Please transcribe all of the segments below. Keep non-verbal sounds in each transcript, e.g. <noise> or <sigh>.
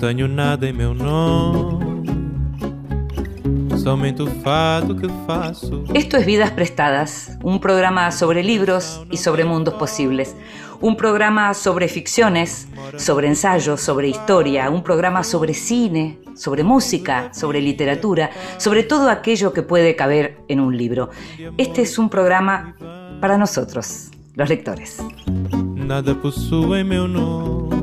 tenho nada em meu nome. Somente o fado que faço. Esto es Vidas Prestadas, un programa sobre libros y sobre mundos posibles. Un programa sobre ficciones, sobre ensayos, sobre historia, un programa sobre cine, sobre música, sobre literatura, sobre todo aquello que puede caber en un libro. Este es un programa para nosotros, los lectores. Nada possui meu nome.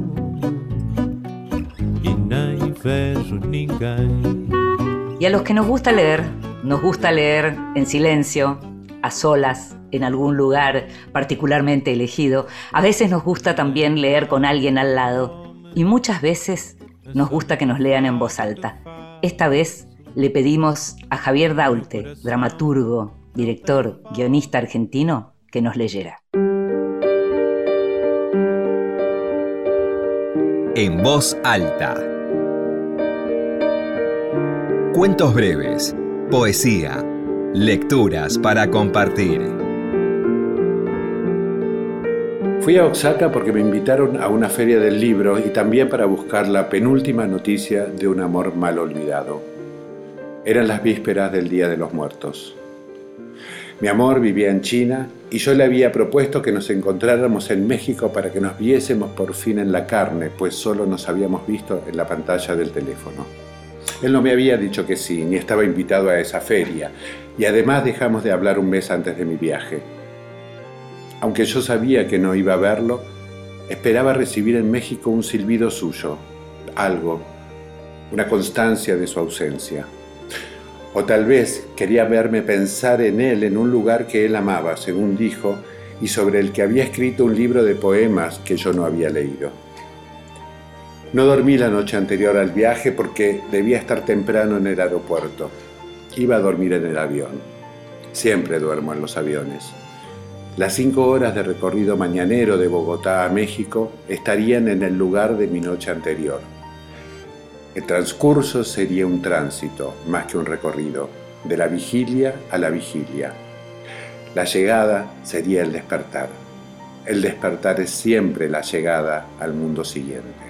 Y a los que nos gusta leer, nos gusta leer en silencio, a solas, en algún lugar particularmente elegido. A veces nos gusta también leer con alguien al lado. Y muchas veces nos gusta que nos lean en voz alta. Esta vez le pedimos a Javier Daulte, dramaturgo, director, guionista argentino, que nos leyera. En voz alta. Cuentos breves, poesía, lecturas para compartir. Fui a Oaxaca porque me invitaron a una feria del libro y también para buscar la penúltima noticia de un amor mal olvidado. Eran las vísperas del Día de los Muertos. Mi amor vivía en China y yo le había propuesto que nos encontráramos en México para que nos viésemos por fin en la carne, pues solo nos habíamos visto en la pantalla del teléfono. Él no me había dicho que sí, ni estaba invitado a esa feria, y además dejamos de hablar un mes antes de mi viaje. Aunque yo sabía que no iba a verlo, esperaba recibir en México un silbido suyo, algo, una constancia de su ausencia. O tal vez quería verme pensar en él en un lugar que él amaba, según dijo, y sobre el que había escrito un libro de poemas que yo no había leído. No dormí la noche anterior al viaje porque debía estar temprano en el aeropuerto. Iba a dormir en el avión. Siempre duermo en los aviones. Las cinco horas de recorrido mañanero de Bogotá a México estarían en el lugar de mi noche anterior. El transcurso sería un tránsito, más que un recorrido, de la vigilia a la vigilia. La llegada sería el despertar. El despertar es siempre la llegada al mundo siguiente.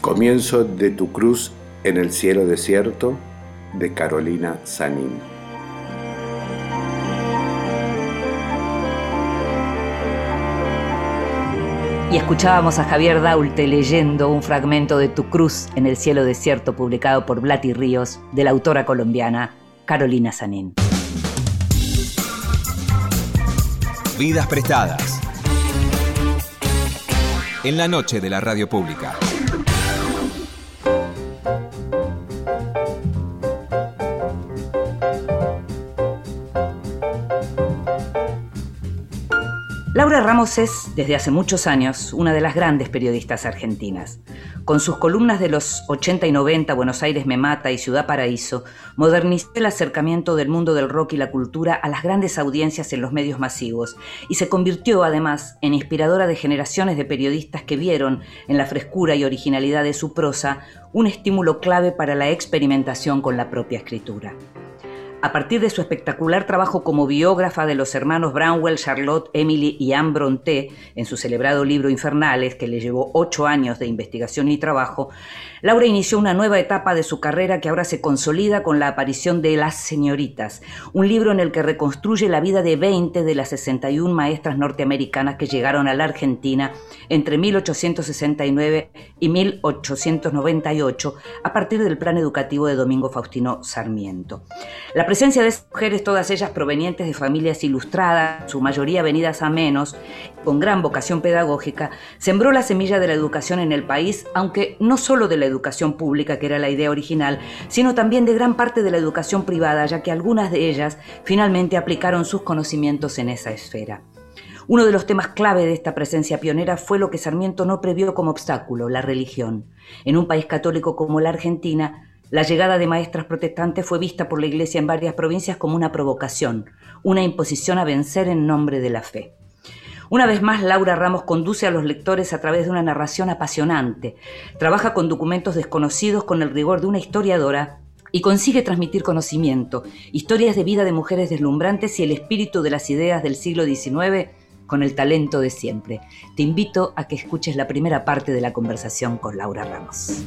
Comienzo de tu cruz en el cielo desierto de Carolina Sanín. Y escuchábamos a Javier Daulte leyendo un fragmento de Tu Cruz en el cielo desierto publicado por Blati Ríos de la autora colombiana Carolina Sanín. Vidas prestadas. En la noche de la radio pública. Laura Ramos es, desde hace muchos años, una de las grandes periodistas argentinas. Con sus columnas de los 80 y 90, Buenos Aires me mata y Ciudad Paraíso, modernizó el acercamiento del mundo del rock y la cultura a las grandes audiencias en los medios masivos y se convirtió además en inspiradora de generaciones de periodistas que vieron en la frescura y originalidad de su prosa un estímulo clave para la experimentación con la propia escritura. A partir de su espectacular trabajo como biógrafa de los hermanos Brownwell, Charlotte, Emily y Anne Bronte en su celebrado libro Infernales, que le llevó ocho años de investigación y trabajo, Laura inició una nueva etapa de su carrera que ahora se consolida con la aparición de Las Señoritas, un libro en el que reconstruye la vida de 20 de las 61 maestras norteamericanas que llegaron a la Argentina entre 1869 y 1898 a partir del plan educativo de Domingo Faustino Sarmiento. La presencia de mujeres, todas ellas provenientes de familias ilustradas, su mayoría venidas a menos, con gran vocación pedagógica, sembró la semilla de la educación en el país, aunque no solo de la educación pública, que era la idea original, sino también de gran parte de la educación privada, ya que algunas de ellas finalmente aplicaron sus conocimientos en esa esfera. Uno de los temas clave de esta presencia pionera fue lo que Sarmiento no previó como obstáculo, la religión. En un país católico como la Argentina, la llegada de maestras protestantes fue vista por la Iglesia en varias provincias como una provocación, una imposición a vencer en nombre de la fe. Una vez más, Laura Ramos conduce a los lectores a través de una narración apasionante. Trabaja con documentos desconocidos con el rigor de una historiadora y consigue transmitir conocimiento, historias de vida de mujeres deslumbrantes y el espíritu de las ideas del siglo XIX con el talento de siempre. Te invito a que escuches la primera parte de la conversación con Laura Ramos.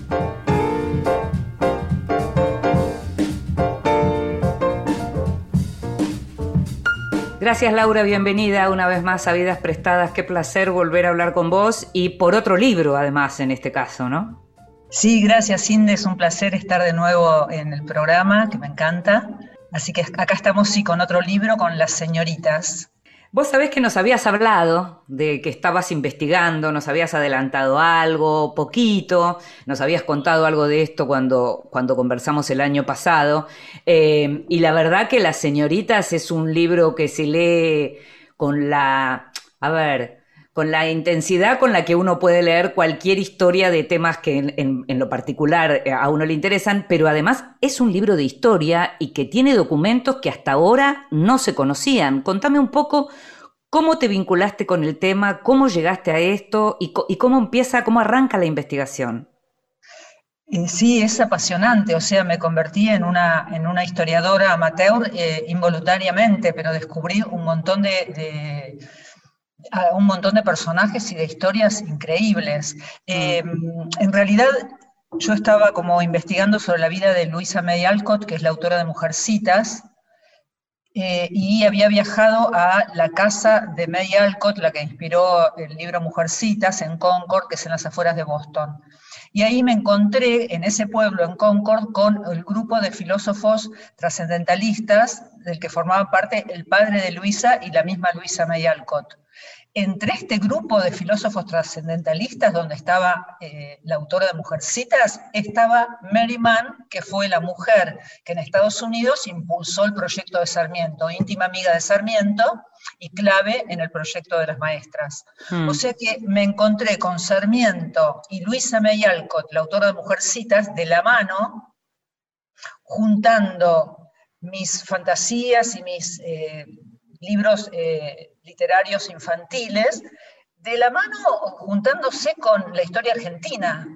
Gracias Laura, bienvenida una vez más a Vidas Prestadas. Qué placer volver a hablar con vos y por otro libro además en este caso, ¿no? Sí, gracias Cindy, es un placer estar de nuevo en el programa, que me encanta. Así que acá estamos sí con otro libro, con Las Señoritas, Vos sabés que nos habías hablado de que estabas investigando, nos habías adelantado algo, poquito, nos habías contado algo de esto cuando, cuando conversamos el año pasado. Eh, y la verdad que Las Señoritas es un libro que se lee con la, a ver, con la intensidad con la que uno puede leer cualquier historia de temas que en, lo particular eh, a uno le interesan, pero además es un libro de historia y que tiene documentos que hasta ahora no se conocían. Contame un poco cómo te vinculaste con el tema, cómo llegaste a esto y, cómo empieza, cómo arranca la investigación. Eh, sí, es apasionante, o sea, me convertí en una, en una historiadora amateur eh, involuntariamente, pero descubrí un montón de a un montón de personajes y de historias increíbles. Eh, en realidad, yo estaba como investigando sobre la vida de Luisa May Alcott, que es la autora de Mujercitas, eh, y había viajado a la casa de May Alcott, la que inspiró el libro Mujercitas, en Concord, que es en las afueras de Boston. Y ahí me encontré en ese pueblo, en Concord, con el grupo de filósofos trascendentalistas del que formaban parte el padre de Luisa y la misma Luisa May Alcott. Entre este grupo de filósofos trascendentalistas, donde estaba eh, la autora de Mujercitas, estaba Mary Mann, que fue la mujer que en Estados Unidos impulsó el proyecto de Sarmiento, íntima amiga de Sarmiento y clave en el proyecto de las maestras. Hmm. O sea que me encontré con Sarmiento y Luisa May Alcott, la autora de Mujercitas, de la mano, juntando mis fantasías y mis eh, libros eh, literarios infantiles, de la mano juntándose con la historia argentina.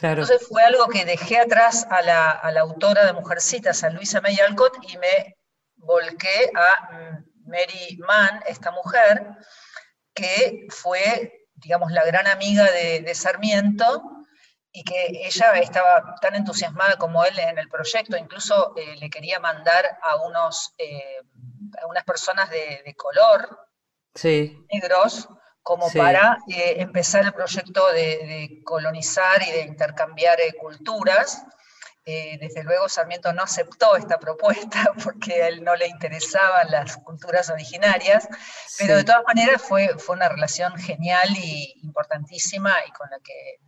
Entonces fue algo que dejé atrás a la, autora de Mujercitas, a Luisa May Alcott, y me volqué a mm, Mary Mann, esta mujer, que fue, digamos, la gran amiga de, Sarmiento, y que ella estaba tan entusiasmada como él en el proyecto, incluso eh, le quería mandar a unos eh, unas personas de, color, negros, como para eh, empezar el proyecto de, colonizar y de intercambiar eh, culturas. Eh, desde luego Sarmiento no aceptó esta propuesta <laughs> porque a él no le interesaban las culturas originarias, pero de todas maneras fue, fue una relación genial y importantísima y con la que,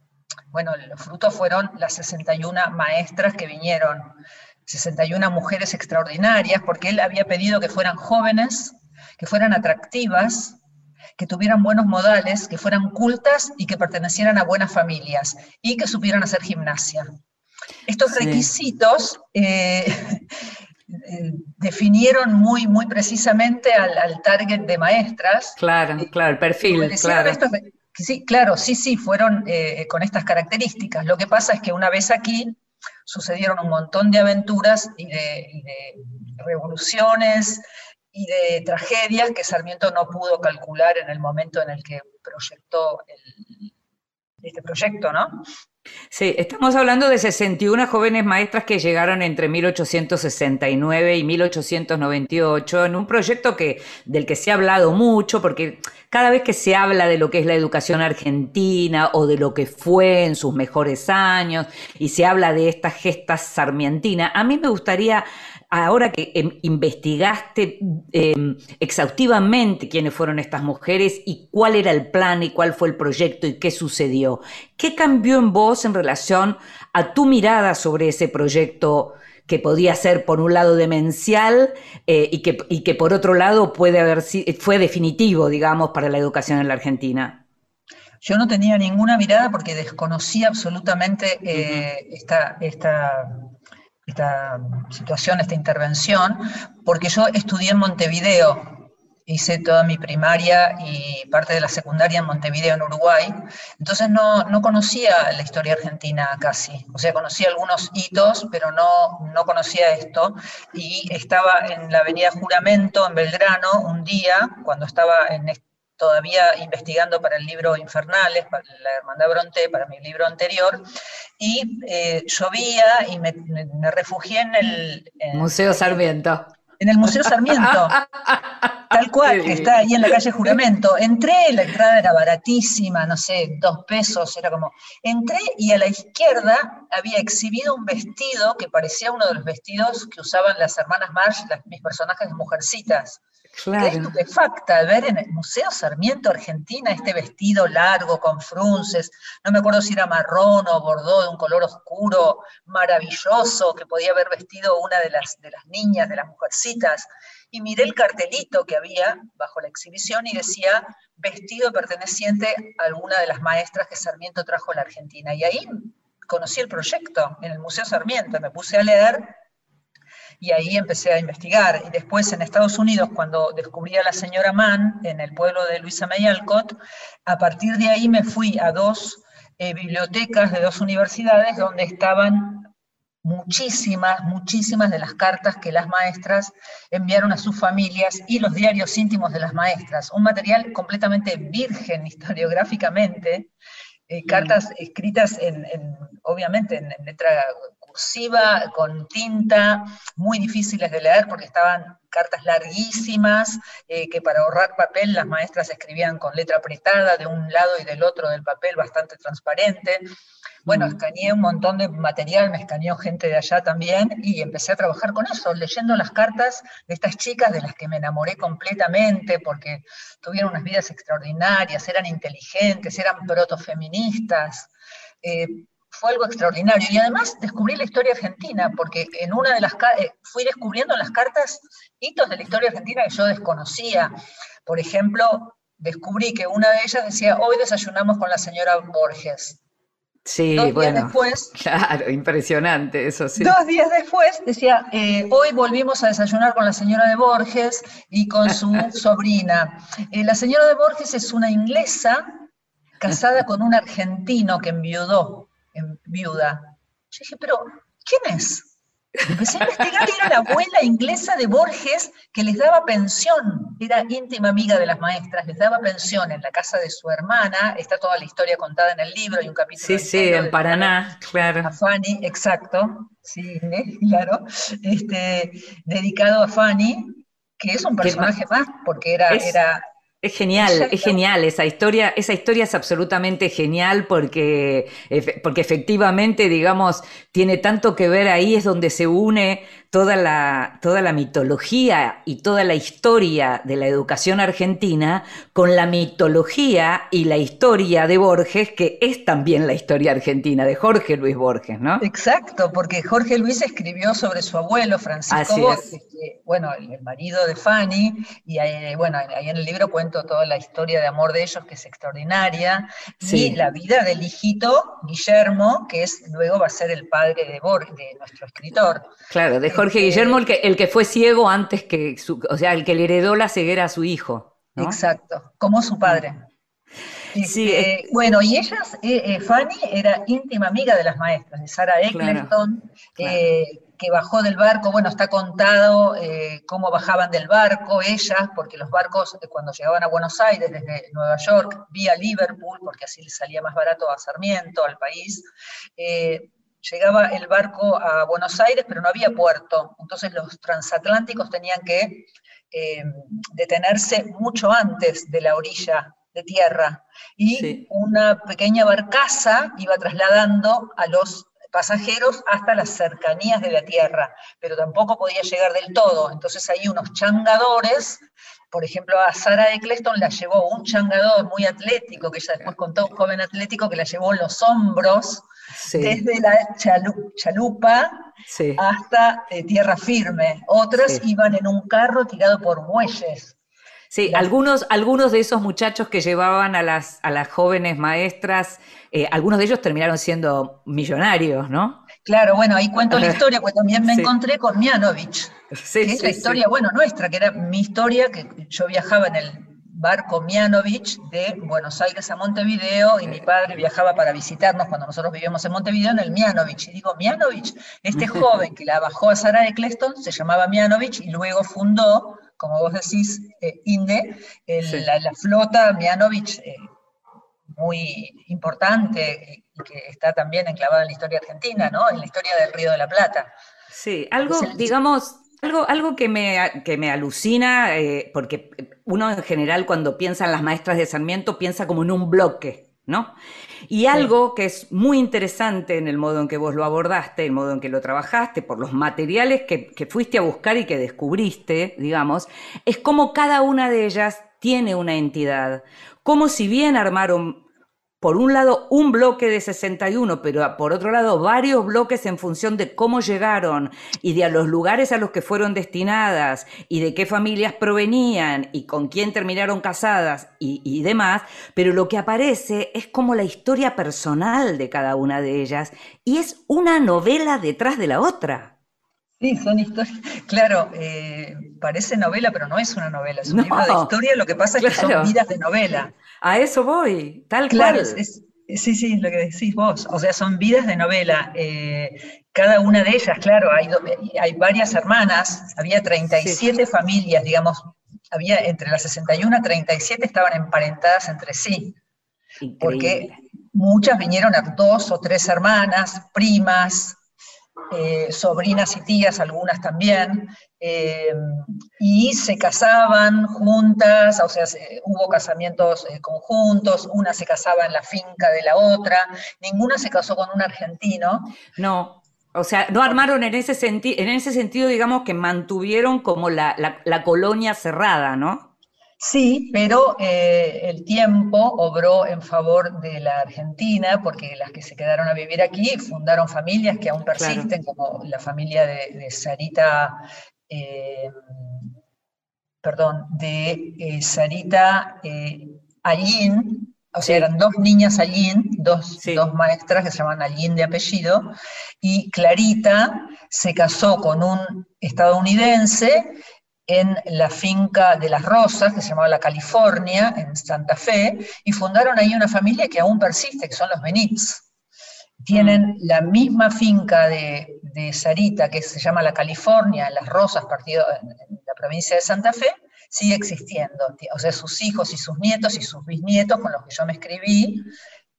bueno, los frutos fueron las 61 maestras que vinieron 61 mujeres extraordinarias, porque él había pedido que fueran jóvenes, que fueran atractivas, que tuvieran buenos modales, que fueran cultas y que pertenecieran a buenas familias y que supieran hacer gimnasia. Estos requisitos eh, <laughs> eh, definieron muy, muy precisamente al, target de maestras. Claro, claro, el perfil, claro. sí, claro, sí, sí, fueron eh, con estas características. Lo que pasa es que una vez aquí sucedieron un montón de aventuras y de, revoluciones y de tragedias que Sarmiento no pudo calcular en el momento en el que proyectó este proyecto, ¿no? Sí, estamos hablando de 61 jóvenes maestras que llegaron entre 1869 y 1898 en un proyecto que, del que se ha hablado mucho, porque cada vez que se habla de lo que es la educación argentina o de lo que fue en sus mejores años y se habla de estas gestas sarmientinas, a mí me gustaría ahora que em, investigaste em, exhaustivamente quiénes fueron estas mujeres y cuál era el plan y cuál fue el proyecto y qué sucedió, ¿qué cambió en vos en relación a tu mirada sobre ese proyecto que podía ser por un lado demencial eh, y, que, y, que, por otro lado puede haber fue definitivo, digamos, para la educación en la Argentina? Yo no tenía ninguna mirada porque desconocía absolutamente eh, esta, esta esta situación, esta intervención, porque yo estudié en Montevideo hice toda mi primaria y parte de la secundaria en Montevideo, en Uruguay. Entonces no, no, conocía la historia argentina casi. O sea, conocía algunos hitos, pero no, no conocía esto. Y estaba en la avenida Juramento, en Belgrano, un día, cuando estaba en, todavía investigando para el libro Infernales, para la Hermandad Bronte, para mi libro anterior, y eh, llovía y me, refugié en el... Museo Sarmiento. En el Museo Sarmiento, <laughs> tal cual, que está ahí en la calle Juramento. Entré, la entrada era baratísima, no sé, dos pesos, era como... Entré y a la izquierda había exhibido un vestido que parecía uno de los vestidos que usaban las hermanas Marsh, mis personajes de mujercitas. Claro. Estupefacta ver en el Museo Sarmiento Argentina este vestido largo con frunces, no me acuerdo si era marrón o bordó de un color oscuro, maravilloso, que podía haber vestido una de las, de las niñas, de las mujercitas. Y miré el cartelito que había bajo la exhibición y decía vestido perteneciente a alguna de las maestras que Sarmiento trajo a la Argentina. Y ahí conocí el proyecto en el Museo Sarmiento, me puse a leer y ahí empecé a investigar. Y después en Estados Unidos, cuando descubrí a la señora Mann en el pueblo de Luisa May Alcott, a partir de ahí me fui a dos eh, bibliotecas de dos universidades donde estaban muchísimas, muchísimas de las cartas que las maestras enviaron a sus familias y los diarios íntimos de las maestras. Un material completamente virgen historiográficamente, eh, cartas escritas en, obviamente en, letra cursiva, con tinta, muy difíciles de leer porque estaban cartas larguísimas, eh, que para ahorrar papel las maestras escribían con letra apretada de un lado y del otro del papel, bastante transparente. Bueno, mm. escaneé un montón de material, me escaneó gente de allá también y empecé a trabajar con eso, leyendo las cartas de estas chicas de las que me enamoré completamente porque tuvieron unas vidas extraordinarias, eran inteligentes, eran protofeministas. Eh, fue algo extraordinario. Y además descubrí la historia argentina, porque en una de las eh, fui descubriendo en las cartas hitos de la historia argentina que yo desconocía. Por ejemplo, descubrí que una de ellas decía, hoy desayunamos con la señora Borges. Sí, dos bueno. Días después, <laughs> claro, impresionante, eso sí. Dos días después decía, eh, hoy volvimos a desayunar con la señora de Borges y con su <laughs> sobrina. Eh, la señora de Borges es una inglesa casada con un argentino que enviudó en viuda. Yo dije, pero ¿quién es? Empecé a investigar y era la abuela inglesa de Borges que les daba pensión, era íntima amiga de las maestras, les daba pensión en la casa de su hermana, está toda la historia contada en el libro, y un capítulo. Sí, sí, en Paraná, claro. A Fanny, exacto, sí, claro, este, dedicado a Fanny, que es un personaje más, porque era, era es genial, es genial esa historia. Esa historia es absolutamente genial porque, porque efectivamente, digamos, tiene tanto que ver ahí, es donde se une toda la, toda la mitología y toda la historia de la educación argentina con la mitología y la historia de Borges, que es también la historia argentina, de Jorge Luis Borges, ¿no? Exacto, porque Jorge Luis escribió sobre su abuelo, Francisco Borges, bueno, el, marido de Fanny, y bueno, ahí en el libro cuento toda la historia de amor de ellos, que es extraordinaria, y la vida del hijito, Guillermo, que es luego va a ser el padre de, Borges, de nuestro escritor. Claro, de Jorge Guillermo, el que, el que fue ciego antes que, su, o sea, el que le heredó la ceguera a su hijo. Exacto, como su padre. Sí, este, bueno, y ellas, eh, eh, Fanny era íntima amiga de las maestras, de Sara Eccleston, eh, que bajó del barco, bueno, está contado cómo bajaban del barco ellas, porque los barcos cuando llegaban a Buenos Aires desde Nueva York, vía Liverpool, porque así les salía más barato a Sarmiento, al país, llegaba el barco a Buenos Aires, pero no había puerto. Entonces los transatlánticos tenían que eh, detenerse mucho antes de la orilla de tierra. Y una pequeña barcaza iba trasladando a los pasajeros hasta las cercanías de la tierra, pero tampoco podía llegar del todo. Entonces hay unos changadores, por ejemplo, a Sara Eccleston la llevó un changador muy atlético, que ella después contó, un joven atlético que la llevó en los hombros, desde la chalupa hasta eh, tierra firme. Otras iban en un carro tirado por muelles. Sí, algunos, algunos de esos muchachos que llevaban a las, a las jóvenes maestras, eh, algunos de ellos terminaron siendo millonarios, ¿no? Claro, bueno, ahí cuento la <laughs> historia, porque también me encontré con Mianovich, que es la historia, bueno, nuestra, que era mi historia, que yo viajaba en el barco Mianovich de Buenos Aires a Montevideo y mi padre viajaba para visitarnos cuando nosotros vivíamos en Montevideo en el Mianovich. Y digo, Mianovich, este joven que la bajó a Sara Eccleston se llamaba Mianovich y luego fundó, como vos decís, eh, INDE, la, flota Mianovich, eh, muy importante y que está también enclavada en la historia argentina, ¿no? En la historia del Río de la Plata. Sí, algo, digamos, algo, algo que, me, que me alucina, eh, porque uno en general cuando piensa en las maestras de Sarmiento piensa como en un bloque, ¿no? Y algo que es muy interesante en el modo en que vos lo abordaste, el modo en que lo trabajaste, por los materiales que, que fuiste a buscar y que descubriste, digamos, es como cada una de ellas tiene una entidad. Como si bien armaron por un lado un bloque de 61, pero por otro lado varios bloques en función de cómo llegaron y de a los lugares a los que fueron destinadas y de qué familias provenían y con quién terminaron casadas y, y demás, pero lo que aparece es como la historia personal de cada una de ellas y es una novela detrás de la otra. Sí, son historias. Claro, eh, parece novela, pero no es una novela, es un libro de historia. Lo que pasa es que son vidas de novela. A eso voy, tal claro, cual. sí, sí, lo que decís vos. O sea, son vidas de novela. Eh, cada una de ellas, claro, hay, hay varias hermanas, había 37 familias, digamos, había entre las 61 y 37 estaban emparentadas entre sí. Porque muchas vinieron a dos o tres hermanas, primas, eh, sobrinas y tías, algunas también, eh, y se casaban juntas, o sea, hubo casamientos eh, conjuntos, una se casaba en la finca de la otra, ninguna se casó con un argentino. No. O sea, no armaron en ese, en ese sentido, digamos, que mantuvieron como la, la colonia cerrada, ¿no? Sí, pero eh, el tiempo obró en favor de la Argentina, porque las que se quedaron a vivir aquí fundaron familias que aún persisten, como la familia de, Sarita, eh, perdón, de eh, Sarita Allín, o sea, eran dos niñas Allín, dos, dos, maestras que se llaman Allín de apellido, y Clarita se casó con un estadounidense en la finca de las Rosas, que se llamaba La California, en Santa Fe, y fundaron ahí una familia que aún persiste, que son los Benítez. Tienen mm. la misma finca de, Sarita, que se llama La California, en Las Rosas, partido en, la provincia de Santa Fe, sigue existiendo. O sea, sus hijos y sus nietos y sus bisnietos, con los que yo me escribí,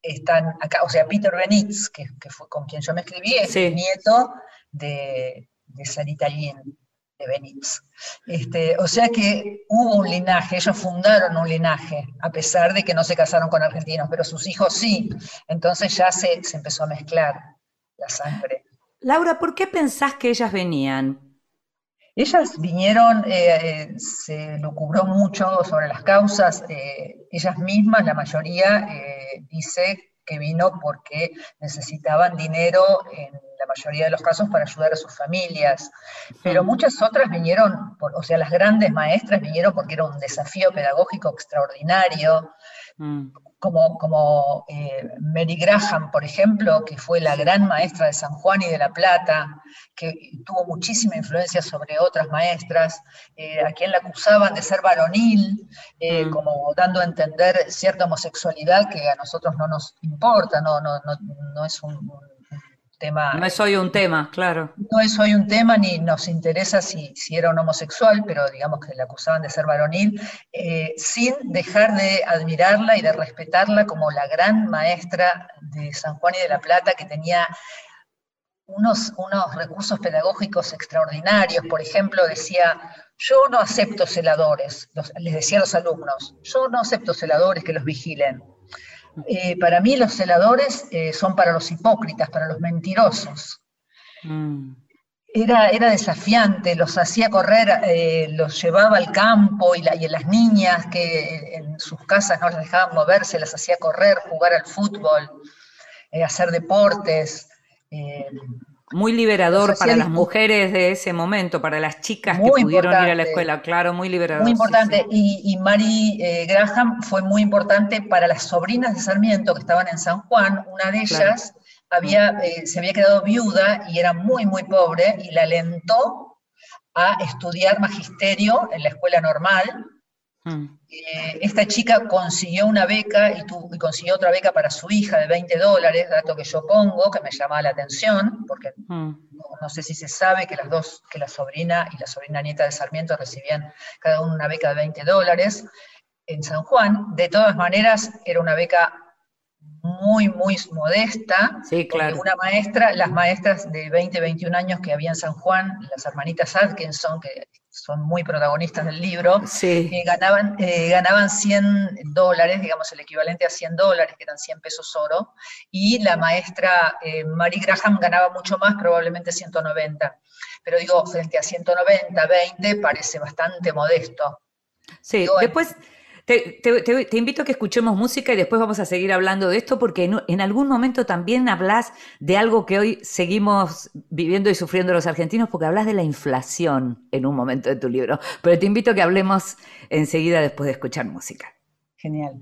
están acá. O sea, Peter Benítez, que, fue con quien yo me escribí, es nieto de, de Sarita Allín de Benítez. Este, o sea que hubo un linaje, ellos fundaron un linaje, a pesar de que no se casaron con argentinos, pero sus hijos sí. Entonces ya se, empezó a mezclar la sangre. Laura, ¿por qué pensás que ellas venían? Ellas vinieron, eh, eh, se lo cubrió mucho sobre las causas, eh, ellas mismas, la mayoría, dice que vino porque necesitaban dinero en la mayoría de los casos para ayudar a sus familias, pero muchas otras vinieron, o sea, las grandes maestras vinieron porque era un desafío pedagógico extraordinario, mm. como, como eh, Mary Graham, por ejemplo, que fue la gran maestra de San Juan y de La Plata, que tuvo muchísima influencia sobre otras maestras, eh, a quien la acusaban de ser varonil, eh, mm. como dando a entender cierta homosexualidad que a nosotros no nos importa, no, no, no, no es un no es hoy un tema, claro. No es hoy un tema ni nos interesa si, si era un homosexual, pero digamos que le acusaban de ser varonil, eh, sin dejar de admirarla y de respetarla como la gran maestra de San Juan y de la Plata que tenía unos, unos recursos pedagógicos extraordinarios. Por ejemplo, decía, yo no acepto celadores, les decía a los alumnos, yo no acepto celadores que los vigilen eh, para mí los celadores eh, son para los hipócritas, para los mentirosos. Mm. Era, era, desafiante, los hacía correr, eh, los llevaba al campo y, y las niñas que en sus casas no las dejaban moverse, las hacía correr, jugar al fútbol, hacer deportes. Muy liberador para las mujeres de ese momento, para las chicas que pudieron ir a la escuela, claro, muy liberador. Muy importante. Y, y Mary eh, Graham fue muy importante para las sobrinas de Sarmiento que estaban en San Juan. Una de ellas había, eh, se había quedado viuda y era muy, muy pobre y la alentó a estudiar magisterio en la escuela normal. Mm. Eh, esta chica consiguió una beca y, consiguió otra beca para su hija de 20 dólares, dato que yo pongo, que me llamaba la atención, porque mm. no, sé si se sabe que las dos, que la sobrina y la sobrina nieta de Sarmiento recibían cada una una beca de 20 dólares en San Juan. De todas maneras, era una beca muy, muy modesta. Sí, claro. Una maestra, las maestras de 20, 21 años que había en San Juan, las hermanitas Atkinson, que son muy protagonistas del libro, sí. Eh, ganaban, eh, ganaban 100 dólares, digamos el equivalente a 100 dólares, que eran 100 pesos oro, y la maestra eh, Mary Graham ganaba mucho más, probablemente 190. Pero digo, frente a 190, 20, parece bastante modesto. Sí, después... Te, invito a que escuchemos música y después vamos a seguir hablando de esto porque en, algún momento también hablas de algo que hoy seguimos viviendo y sufriendo los argentinos porque hablas de la inflación en un momento de tu libro. Pero te invito a que hablemos enseguida después de escuchar música. Genial.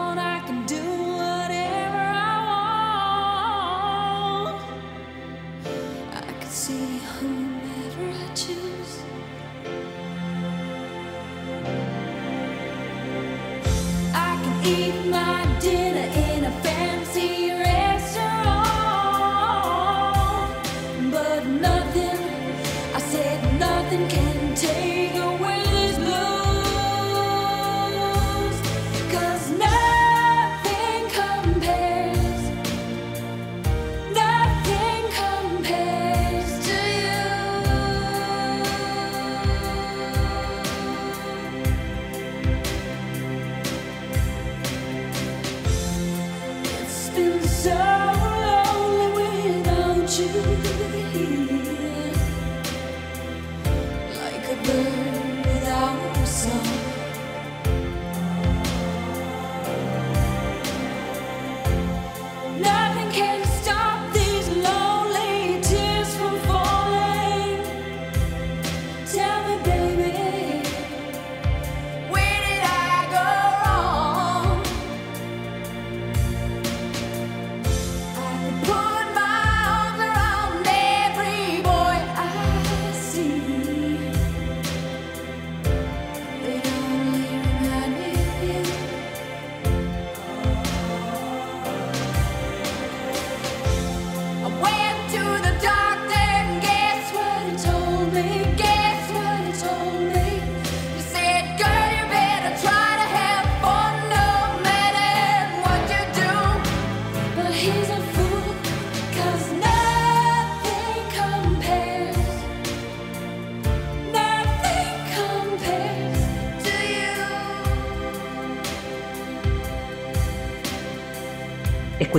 nothing can take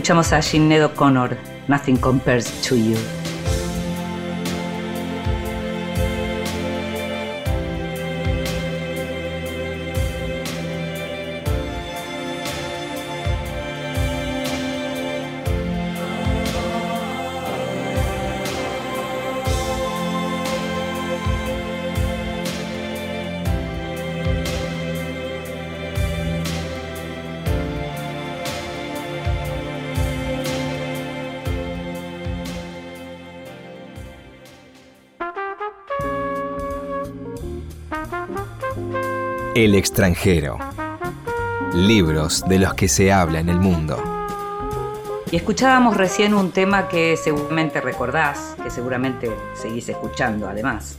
Escuchamos a Sinead O'Connor, Nothing Compares to You. El extranjero. Libros de los que se habla en el mundo. Y escuchábamos recién un tema que seguramente recordás, que seguramente seguís escuchando además.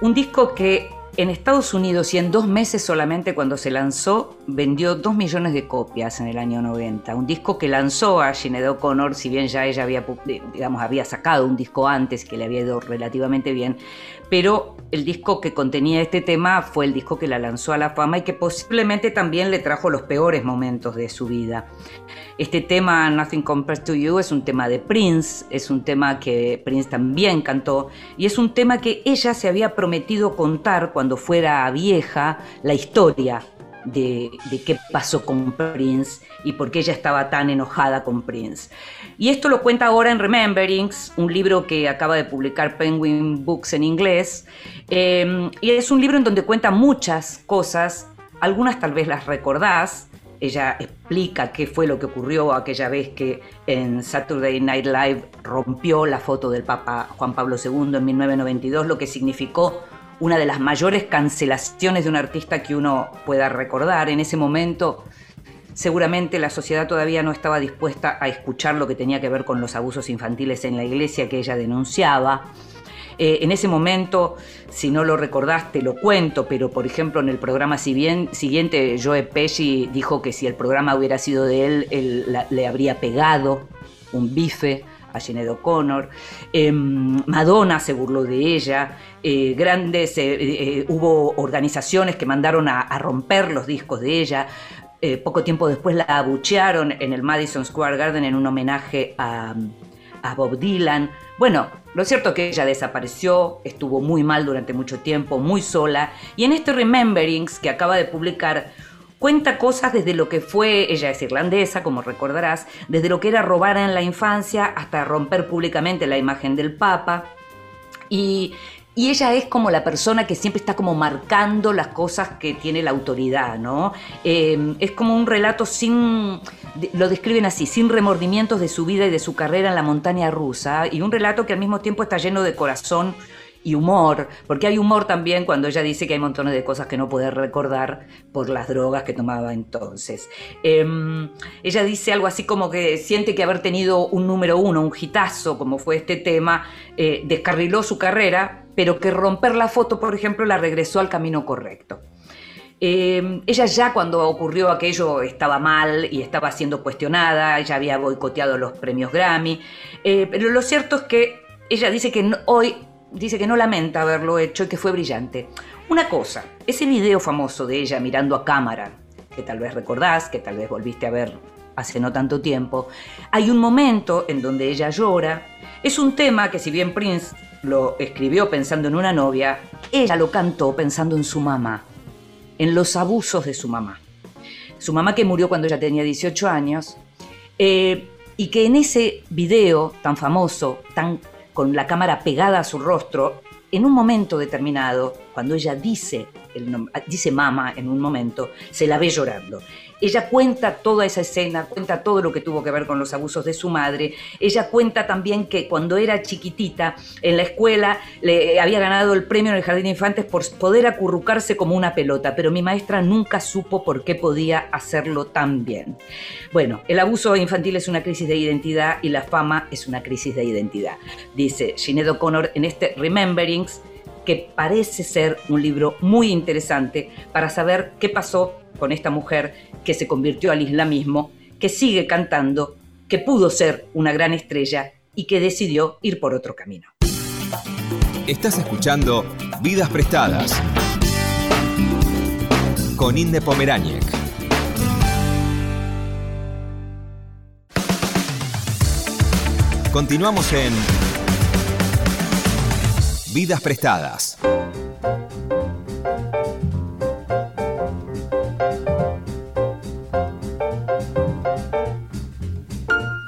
Un disco que en Estados Unidos y en dos meses solamente cuando se lanzó vendió dos millones de copias en el año 90. Un disco que lanzó a Sinead O'Connor, si bien ya ella había, digamos, había sacado un disco antes que le había ido relativamente bien, pero el disco que contenía este tema fue el disco que la lanzó a la fama y que posiblemente también le trajo los peores momentos de su vida. Este tema, Nothing Compares to You, es un tema de Prince, es un tema que Prince también cantó y es un tema que ella se había prometido contar cuando fuera vieja, la historia de, qué pasó con Prince y por qué ella estaba tan enojada con Prince. Y esto lo cuenta ahora en Rememberings, un libro que acaba de publicar Penguin Books en inglés. Eh, y es un libro en donde cuenta muchas cosas, algunas tal vez las recordás. Ella explica qué fue lo que ocurrió aquella vez que en Saturday Night Live rompió la foto del Papa Juan Pablo II en 1992, lo que significó una de las mayores cancelaciones de un artista que uno pueda recordar. En ese momento, seguramente la sociedad todavía no estaba dispuesta a escuchar lo que tenía que ver con los abusos infantiles en la iglesia que ella denunciaba. Eh, en ese momento, si no lo recordaste, lo cuento, pero por ejemplo en el programa siguiente, Joe Pesci dijo que si el programa hubiera sido de él, él le habría pegado un bife a Sinead O'Connor. Em, Madonna se burló de ella. Eh, grandes, eh, hubo organizaciones que mandaron a, romper los discos de ella. Poco tiempo después la abuchearon en el Madison Square Garden en un homenaje a, a Bob Dylan. Bueno, lo cierto es que ella desapareció, estuvo muy mal durante mucho tiempo, muy sola, y en este Rememberings que acaba de publicar Cuenta cosas desde lo que fue, ella es irlandesa, como recordarás, desde lo que era robar en la infancia hasta romper públicamente la imagen del Papa. Y, ella es como la persona que siempre está como marcando las cosas que tiene la autoridad, ¿no? Eh, es como un relato sin, lo describen así, sin remordimientos de su vida y de su carrera en la montaña rusa, y un relato que al mismo tiempo está lleno de corazón y humor, porque hay humor también cuando ella dice que hay montones de cosas que no puede recordar por las drogas que tomaba entonces. Em, ella dice algo así como que siente que haber tenido un número uno, un hitazo, como fue este tema, eh, descarriló su carrera, pero que romper la foto, por ejemplo, la regresó al camino correcto. Em, ella ya cuando ocurrió aquello estaba mal y estaba siendo cuestionada, ella había boicoteado los premios Grammy, eh, pero lo cierto es que ella dice que hoy dice que no lamenta haberlo hecho y que fue brillante. Una cosa, ese video famoso de ella mirando a cámara, que tal vez recordás, que tal vez volviste a ver hace no tanto tiempo, hay un momento en donde ella llora. Es un tema que si bien Prince lo escribió pensando en una novia, ella lo cantó pensando en su mamá, en los abusos de su mamá. Su mamá que murió cuando ella tenía 18 años, eh, y que en ese video tan famoso, tan con la cámara pegada a su rostro, en un momento determinado, cuando ella dice, el, dice mama en un momento, se la ve llorando. Ella cuenta toda esa escena, cuenta todo lo que tuvo que ver con los abusos de su madre. Ella cuenta también que cuando era chiquitita en la escuela le había ganado el premio en el Jardín de Infantes por poder acurrucarse como una pelota, pero mi maestra nunca supo por qué podía hacerlo tan bien. Bueno, el abuso infantil es una crisis de identidad y la fama es una crisis de identidad, dice Sinead O'Connor en este Rememberings que parece ser un libro muy interesante para saber qué pasó con esta mujer que se convirtió al islamismo, que sigue cantando, que pudo ser una gran estrella y que decidió ir por otro camino. Estás escuchando Vidas Prestadas con Inde Pomeráñez. Continuamos en Vidas Prestadas.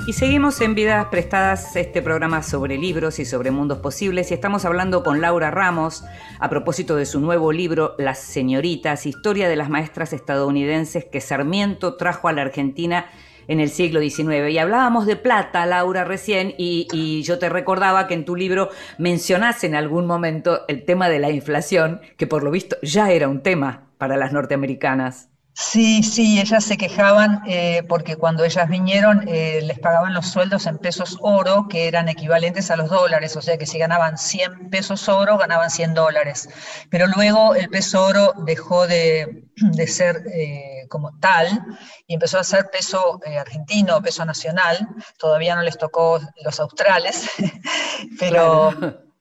Y seguimos en Vidas Prestadas, este programa sobre libros y sobre mundos posibles, y estamos hablando con Laura Ramos a propósito de su nuevo libro Las Señoritas, historia de las maestras estadounidenses que Sarmiento trajo a la Argentina en el siglo XIX. Y hablábamos de plata, Laura, recién, y, y, yo te recordaba que en tu libro mencionas en algún momento el tema de la inflación, que por lo visto ya era un tema para las norteamericanas. Sí, sí, ellas se quejaban eh, porque cuando ellas vinieron eh, les pagaban los sueldos en pesos oro, que eran equivalentes a los dólares, o sea que si ganaban 100 pesos oro, ganaban 100 dólares. Pero luego el peso oro dejó <clears throat> de, ser eh, como tal y empezó a ser peso argentino, peso nacional. Todavía no les tocó los australes, <laughs> pero...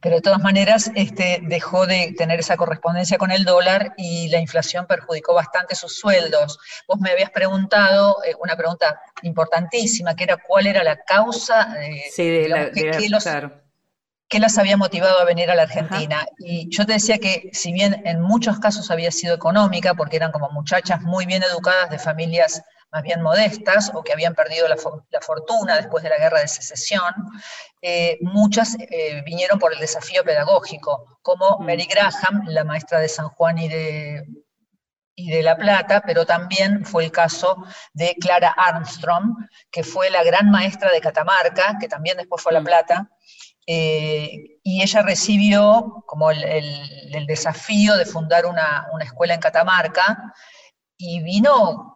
pero de todas maneras este, dejó de tener esa correspondencia con el dólar y la inflación perjudicó bastante sus sueldos. Vos me habías preguntado eh, una pregunta importantísima, que era cuál era la causa eh, de, la, que, los, qué las había motivado a venir a la Argentina. Y yo te decía que si bien en muchos casos había sido económica, porque eran como muchachas muy bien educadas de familias más bien modestas o que habían perdido la, fortuna después de la guerra de secesión, eh, muchas eh, vinieron por el desafío pedagógico, como mm. Mary Graham, la maestra de San Juan y de, y de La Plata, pero también fue el caso de Clara Armstrong, que fue la gran maestra de Catamarca, que también después fue a La mm. Plata, eh, y ella recibió como el, desafío de fundar una, una, escuela en Catamarca y vino